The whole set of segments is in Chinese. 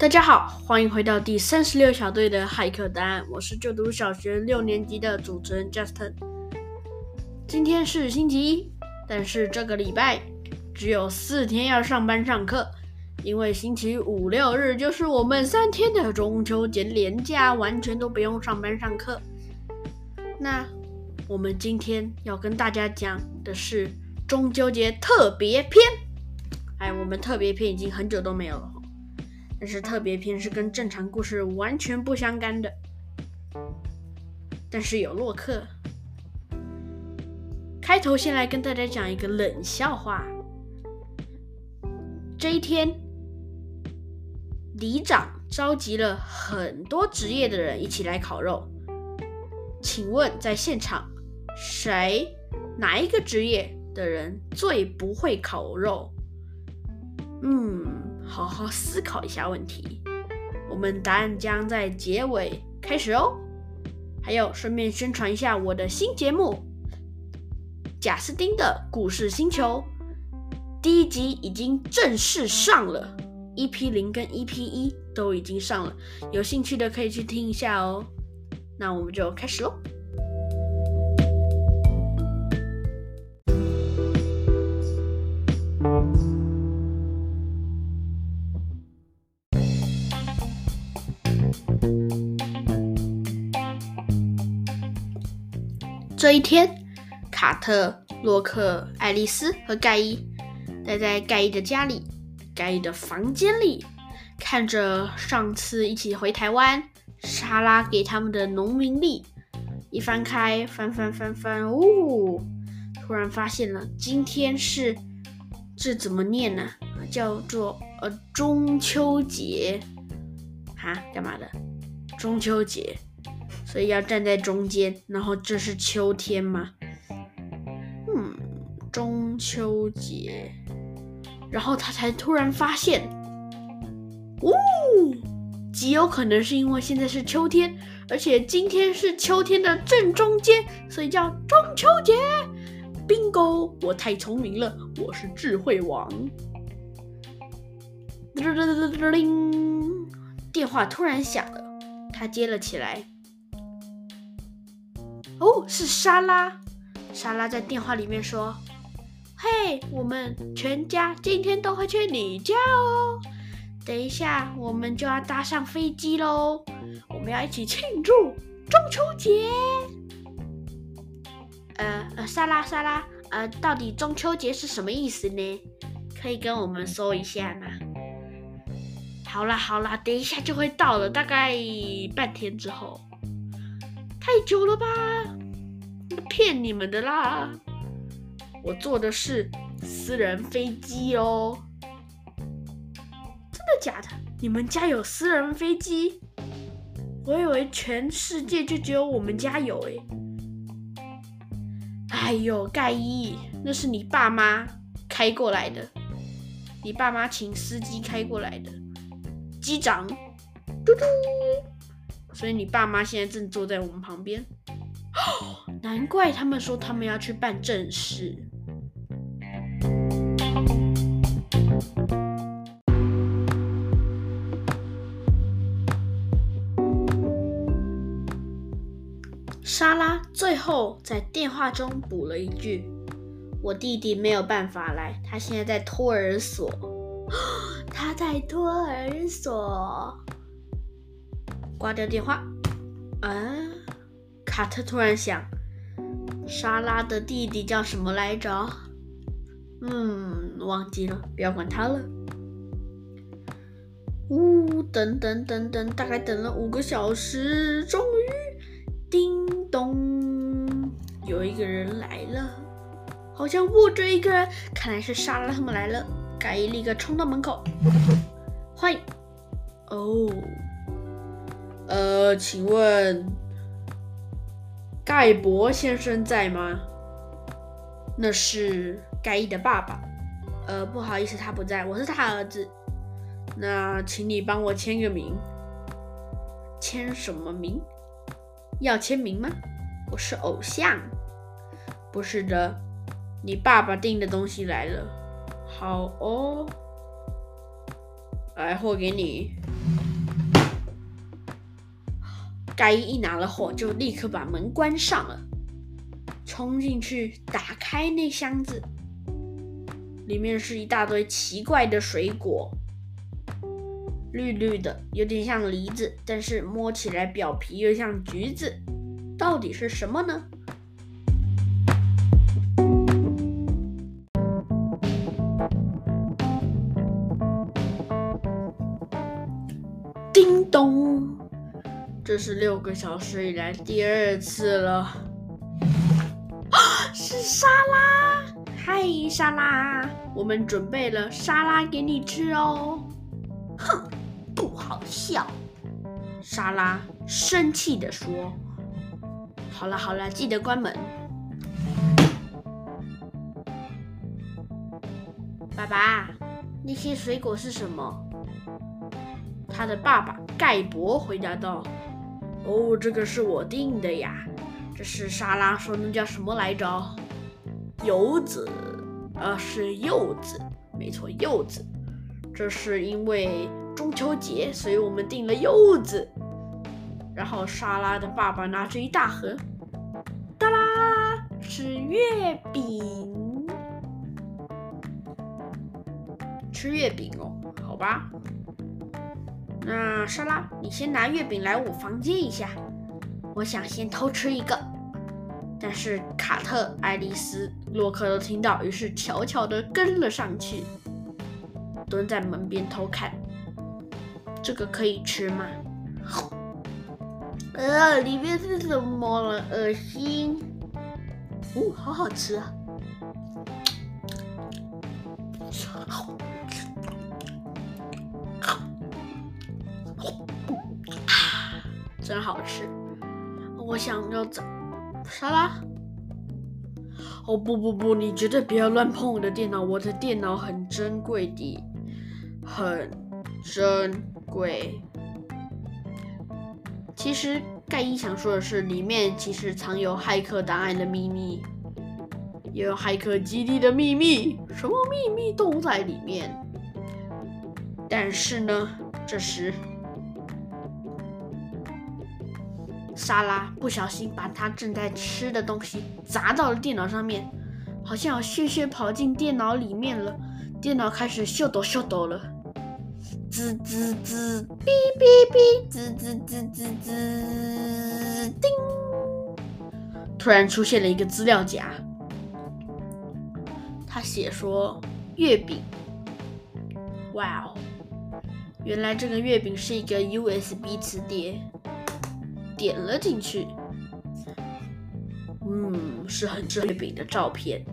大家好，欢迎回到第三十六小队的骇客答案。我是就读小学六年级的主持人 Justin。今天是星期一，但是这个礼拜只有四天要上班上课，因为星期五六日就是我们三天的中秋节连假，完全都不用上班上课。那我们今天要跟大家讲的是中秋节特别篇。哎，我们特别篇已经很久都没有了。但是特别篇是跟正常故事完全不相干的，但是有洛克。开头先来跟大家讲一个冷笑话。这一天，里长召集了很多职业的人一起来烤肉。请问在现场，谁哪一个职业的人最不会烤肉？嗯。好好思考一下问题，我们答案将在结尾开始哦。还有，顺便宣传一下我的新节目《贾斯汀的故事星球》，第一集已经正式上了，EP 零跟 EP 一都已经上了，有兴趣的可以去听一下哦。那我们就开始喽。这一天，卡特、洛克、爱丽丝和盖伊待在盖伊的家里，盖伊的房间里，看着上次一起回台湾，莎拉给他们的农民历，一翻开，翻翻翻翻，哦，突然发现了，今天是这怎么念呢？叫做呃中秋节，哈，干嘛的？中秋节。所以要站在中间，然后这是秋天吗？嗯，中秋节，然后他才突然发现，呜，极有可能是因为现在是秋天，而且今天是秋天的正中间，所以叫中秋节。Bingo！我太聪明了，我是智慧王。叮电话突然响了，他接了起来。哦，是莎拉。莎拉在电话里面说：“嘿，我们全家今天都会去你家哦。等一下，我们就要搭上飞机喽。我们要一起庆祝中秋节。”呃呃，莎拉莎拉，呃，到底中秋节是什么意思呢？可以跟我们说一下吗？好啦好啦，等一下就会到了，大概半天之后。太久了吧？骗你们的啦！我坐的是私人飞机哦。真的假的？你们家有私人飞机？我以为全世界就只有我们家有哎。哎呦，盖伊，那是你爸妈开过来的，你爸妈请司机开过来的。机长，嘟嘟。所以你爸妈现在正坐在我们旁边，难怪他们说他们要去办正事。莎拉最后在电话中补了一句：“我弟弟没有办法来，他现在在托儿所。他在托儿所。”挂掉电话，啊！卡特突然想，莎拉的弟弟叫什么来着？嗯，忘记了，不要管他了。呜，等等等等，大概等了五个小时，终于，叮咚，有一个人来了，好像握着一个人，看来是莎拉他们来了。盖伊立刻冲到门口，欢迎，哦。呃，请问盖博先生在吗？那是盖伊的爸爸。呃，不好意思，他不在，我是他儿子。那请你帮我签个名。签什么名？要签名吗？我是偶像。不是的，你爸爸订的东西来了。好哦，来货给你。盖伊一拿了货，就立刻把门关上了，冲进去打开那箱子，里面是一大堆奇怪的水果，绿绿的，有点像梨子，但是摸起来表皮又像橘子，到底是什么呢？这是六个小时以来第二次了，啊 是沙拉！嗨，沙拉，我们准备了沙拉给你吃哦。哼，不好笑！沙拉生气地说：“好了好了，记得关门。”爸爸，那些水果是什么？他的爸爸盖博回答道。哦，这个是我订的呀。这是莎拉说那叫什么来着？柚子，呃，是柚子，没错，柚子。这是因为中秋节，所以我们订了柚子。然后莎拉的爸爸拿着一大盒，哒啦，是月饼。吃月饼哦，好吧。那莎拉，你先拿月饼来我房间一下，我想先偷吃一个。但是卡特、爱丽丝、洛克都听到，于是悄悄地跟了上去，蹲在门边偷看。这个可以吃吗？呃，里面是什么了？恶心！哦，好好吃啊！我想要找沙拉。哦不不不，你绝对不要乱碰我的电脑，我的电脑很珍贵的，很珍贵。其实盖伊想说的是，里面其实藏有骇客档案的秘密，也有骇客基地的秘密，什么秘密都在里面。但是呢，这时。莎拉不小心把她正在吃的东西砸到了电脑上面，好像有血血跑进电脑里面了。电脑开始秀抖秀抖了，滋滋滋，哔哔哔，滋滋滋滋滋，叮！突然出现了一个资料夹，他写说月饼。哇哦，原来这个月饼是一个 USB 磁碟。点了进去，嗯，是很吃月饼的照片。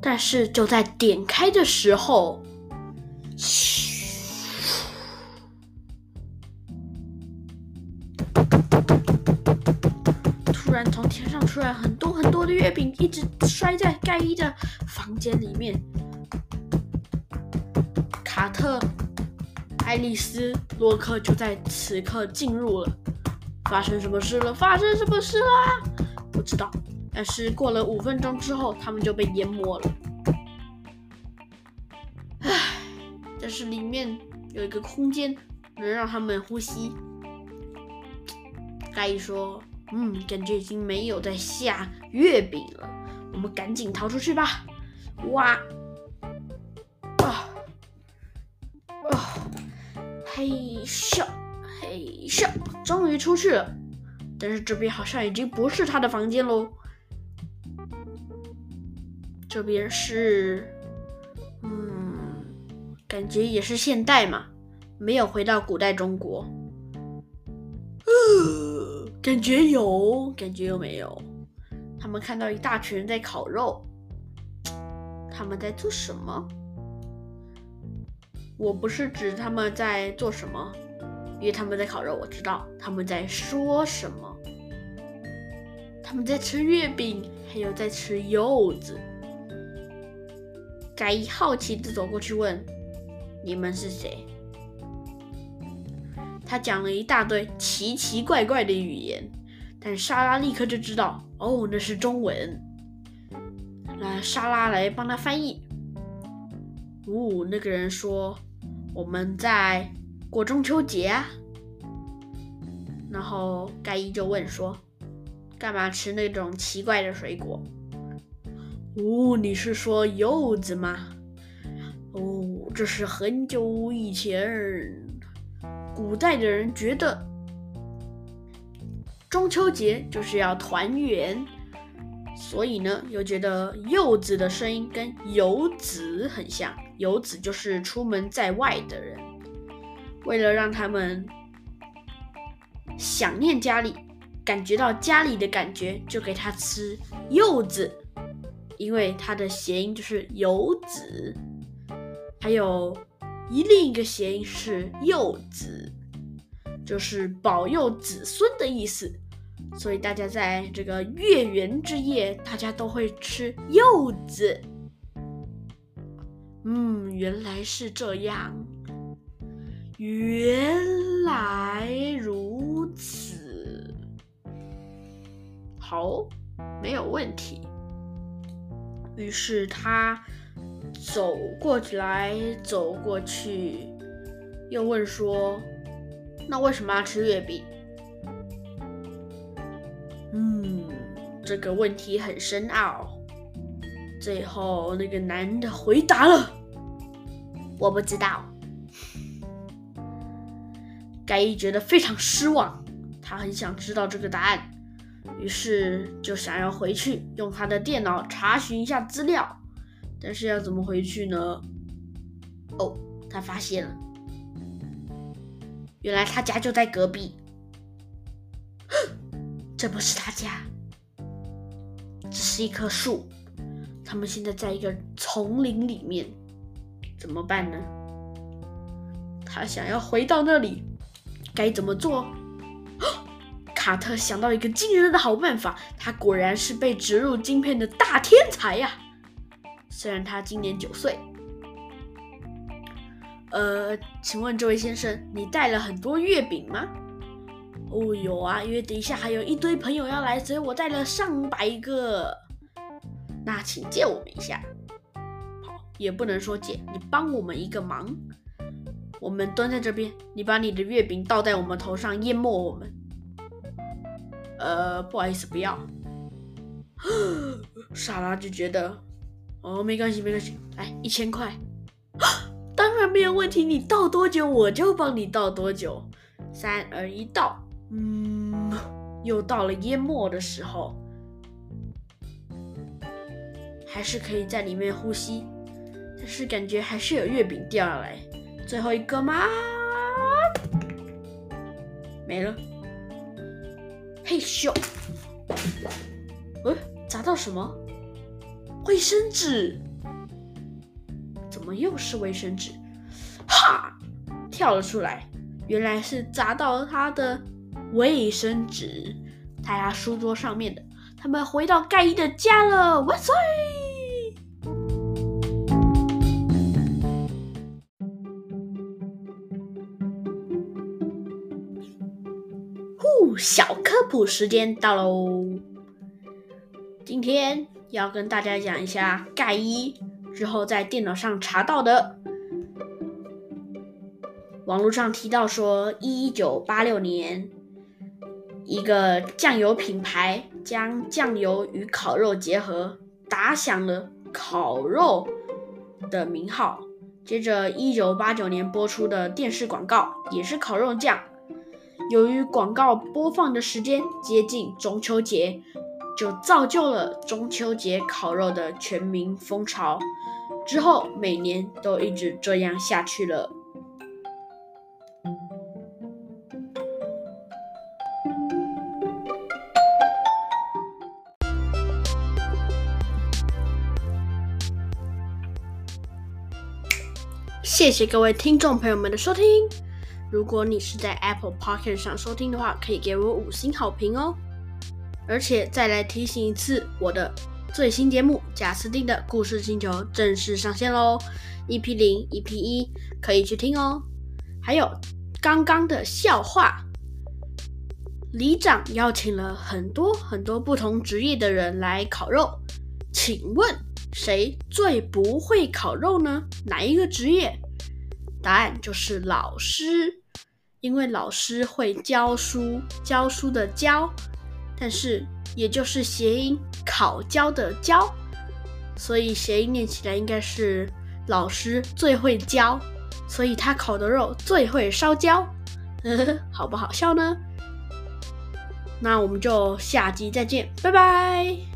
但是就在点开的时候，嘘出来很多很多的月饼，一直摔在盖伊的。房间里面，卡特、爱丽丝、洛克就在此刻进入了。发生什么事了？发生什么事了？不知道。但是过了五分钟之后，他们就被淹没了。唉，但是里面有一个空间能让他们呼吸。盖伊说：“嗯，感觉已经没有在下月饼了，我们赶紧逃出去吧。”哇！啊！啊！嘿咻！嘿咻！终于出去了，但是这边好像已经不是他的房间喽。这边是……嗯，感觉也是现代嘛，没有回到古代中国。呃，感觉有，感觉又没有。他们看到一大群人在烤肉。他们在做什么？我不是指他们在做什么，因为他们在烤肉，我知道他们在说什么。他们在吃月饼，还有在吃柚子。盖伊好奇的走过去问：“你们是谁？”他讲了一大堆奇奇怪怪的语言，但莎拉立刻就知道，哦，那是中文。那莎拉来帮他翻译。哦，那个人说我们在过中秋节啊。然后盖伊就问说，干嘛吃那种奇怪的水果？哦，你是说柚子吗？哦，这是很久以前，古代的人觉得中秋节就是要团圆，所以呢，又觉得柚子的声音跟游子很像。游子就是出门在外的人，为了让他们想念家里，感觉到家里的感觉，就给他吃柚子。因为它的谐音就是游子，还有一另一个谐音是柚子，就是保佑子孙的意思。所以大家在这个月圆之夜，大家都会吃柚子。嗯，原来是这样，原来如此，好，没有问题。于是他走过来，走过去，又问说：“那为什么要吃月饼？”嗯，这个问题很深奥。最后，那个男的回答了：“我不知道。”盖伊觉得非常失望，他很想知道这个答案。于是就想要回去用他的电脑查询一下资料，但是要怎么回去呢？哦，他发现了，原来他家就在隔壁。这不是他家，这是一棵树。他们现在在一个丛林里面，怎么办呢？他想要回到那里，该怎么做？卡特想到一个惊人的好办法，他果然是被植入晶片的大天才呀！虽然他今年九岁。呃，请问这位先生，你带了很多月饼吗？哦，有啊，因为等一下还有一堆朋友要来，所以我带了上百个。那请借我们一下。好，也不能说借，你帮我们一个忙。我们蹲在这边，你把你的月饼倒在我们头上，淹没我们。呃，不好意思，不要。莎拉就觉得，哦，没关系，没关系，来一千块，当然没有问题。你倒多久，我就帮你倒多久。三二一，倒。嗯，又到了淹没的时候，还是可以在里面呼吸，但是感觉还是有月饼掉下来。最后一个吗？没了。嘿咻！呃，砸到什么？卫生纸？怎么又是卫生纸？哈！跳了出来，原来是砸到了他的卫生纸，在他书桌上面的。他们回到盖伊的家了，万岁！小科普时间到喽！今天要跟大家讲一下盖伊之后在电脑上查到的。网络上提到说，一九八六年，一个酱油品牌将酱油与烤肉结合，打响了烤肉的名号。接着，一九八九年播出的电视广告也是烤肉酱。由于广告播放的时间接近中秋节，就造就了中秋节烤肉的全民风潮。之后每年都一直这样下去了。谢谢各位听众朋友们的收听。如果你是在 Apple Pocket 上收听的话，可以给我五星好评哦。而且再来提醒一次，我的最新节目《贾斯汀的故事星球》正式上线喽！EP 零、EP 一可以去听哦。还有刚刚的笑话，里长邀请了很多很多不同职业的人来烤肉，请问谁最不会烤肉呢？哪一个职业？答案就是老师，因为老师会教书，教书的教，但是也就是谐音烤焦的焦，所以谐音念起来应该是老师最会教，所以他烤的肉最会烧焦，呵 呵好不好笑呢？那我们就下集再见，拜拜。